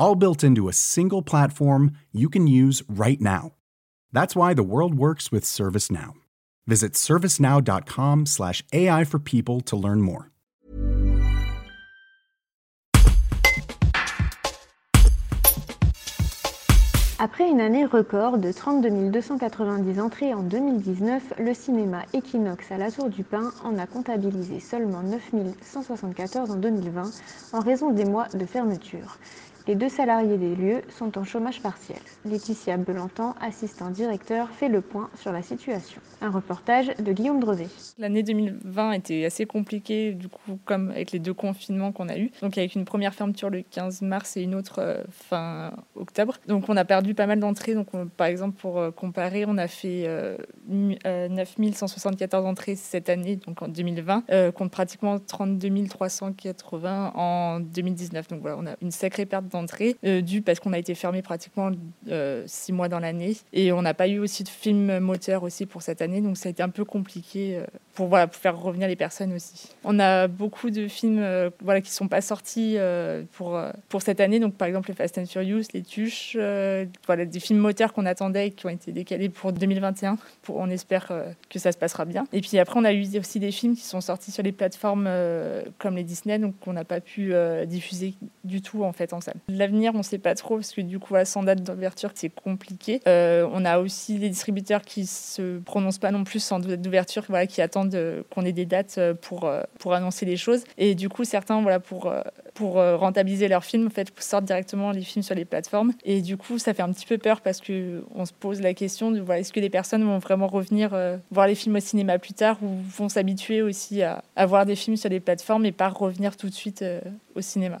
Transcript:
all built into a single platform you can use right now. That's why the world works with ServiceNow. Visit servicenow.com/ai for people to learn more. Après une année record de 32 290 entrées en 2019, le cinéma Equinox à la Tour du Pin en a comptabilisé seulement 9 174 en 2020 en raison des mois de fermeture. Les deux salariés des lieux sont en chômage partiel. Laetitia Belantan, assistant directeur, fait le point sur la situation. Un reportage de Guillaume Drevet. L'année 2020 était assez compliquée, du coup, comme avec les deux confinements qu'on a eu. Donc, avec une première fermeture le 15 mars et une autre euh, fin octobre. Donc, on a perdu pas mal d'entrées. Donc, par exemple, pour euh, comparer, on a fait 9174 euh, entrées cette année, donc en 2020, contre pratiquement 32 380 en 2019. Donc, voilà, on a une sacrée perte d'entrée, euh, dû parce qu'on a été fermé pratiquement euh, six mois dans l'année. Et on n'a pas eu aussi de film moteur aussi pour cette année, donc ça a été un peu compliqué euh, pour, voilà, pour faire revenir les personnes aussi. On a beaucoup de films voilà, qui ne sont pas sortis pour, pour cette année, donc par exemple les Fast and Furious, les Tuches, voilà, des films moteurs qu'on attendait et qui ont été décalés pour 2021. Pour, on espère que ça se passera bien. Et puis après, on a eu aussi des films qui sont sortis sur les plateformes comme les Disney, donc qu'on n'a pas pu diffuser du tout en fait en salle. L'avenir, on ne sait pas trop parce que du coup, sans date d'ouverture, c'est compliqué. Euh, on a aussi des distributeurs qui se prononcent pas non plus sans date d'ouverture, qui attendent euh, qu'on ait des dates euh, pour, pour annoncer les choses. Et du coup, certains, voilà, pour, pour rentabiliser leurs films, en fait, sortent directement les films sur les plateformes. Et du coup, ça fait un petit peu peur parce que on se pose la question de est-ce que les personnes vont vraiment revenir voir les films au cinéma plus tard ou vont s'habituer aussi à, à voir des films sur les plateformes et pas revenir tout de suite au cinéma?